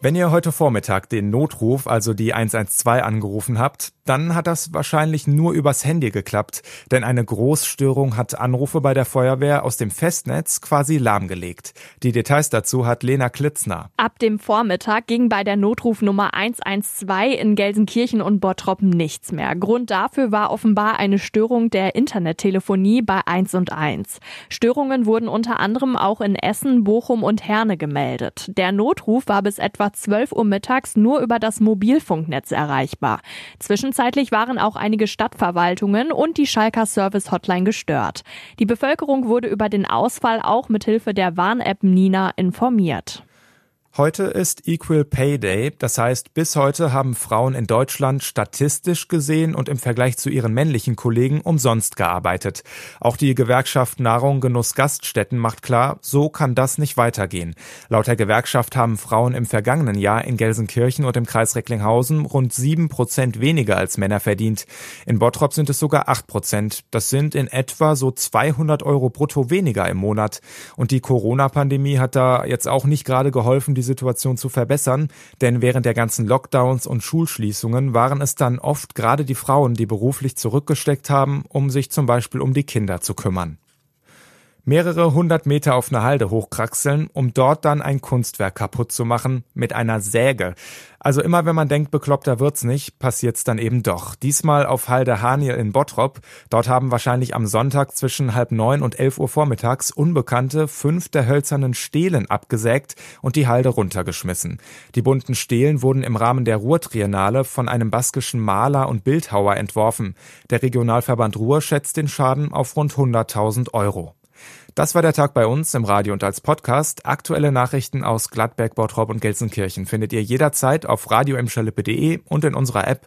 Wenn ihr heute Vormittag den Notruf, also die 112 angerufen habt, dann hat das wahrscheinlich nur übers Handy geklappt, denn eine Großstörung hat Anrufe bei der Feuerwehr aus dem Festnetz quasi lahmgelegt. Die Details dazu hat Lena Klitzner. Ab dem Vormittag ging bei der Notrufnummer 112 in Gelsenkirchen und Bottrop nichts mehr. Grund dafür war offenbar eine Störung der Internettelefonie bei 1 und 1. Störungen wurden unter anderem auch in Essen, Bochum und Herne gemeldet. Der Notruf war bis etwa 12 Uhr mittags nur über das Mobilfunknetz erreichbar. Zwischen Zwischenzeitlich waren auch einige Stadtverwaltungen und die Schalker Service Hotline gestört. Die Bevölkerung wurde über den Ausfall auch mit Hilfe der Warn-App Nina informiert. Heute ist Equal Pay Day, das heißt, bis heute haben Frauen in Deutschland statistisch gesehen und im Vergleich zu ihren männlichen Kollegen umsonst gearbeitet. Auch die Gewerkschaft Nahrung Genuss Gaststätten macht klar, so kann das nicht weitergehen. Laut der Gewerkschaft haben Frauen im vergangenen Jahr in Gelsenkirchen und im Kreis Recklinghausen rund sieben Prozent weniger als Männer verdient. In Bottrop sind es sogar acht Prozent. Das sind in etwa so 200 Euro brutto weniger im Monat. Und die Corona-Pandemie hat da jetzt auch nicht gerade geholfen, diese Situation zu verbessern, denn während der ganzen Lockdowns und Schulschließungen waren es dann oft gerade die Frauen, die beruflich zurückgesteckt haben, um sich zum Beispiel um die Kinder zu kümmern mehrere hundert Meter auf eine Halde hochkraxeln, um dort dann ein Kunstwerk kaputt zu machen mit einer Säge. Also immer wenn man denkt, bekloppter wird's nicht, passiert's dann eben doch. Diesmal auf Halde Haniel in Bottrop. Dort haben wahrscheinlich am Sonntag zwischen halb neun und elf Uhr vormittags Unbekannte fünf der hölzernen Stelen abgesägt und die Halde runtergeschmissen. Die bunten Stelen wurden im Rahmen der Ruhrtriennale von einem baskischen Maler und Bildhauer entworfen. Der Regionalverband Ruhr schätzt den Schaden auf rund 100.000 Euro. Das war der Tag bei uns im Radio und als Podcast. Aktuelle Nachrichten aus Gladberg, Bottrop und Gelsenkirchen findet ihr jederzeit auf radio und in unserer App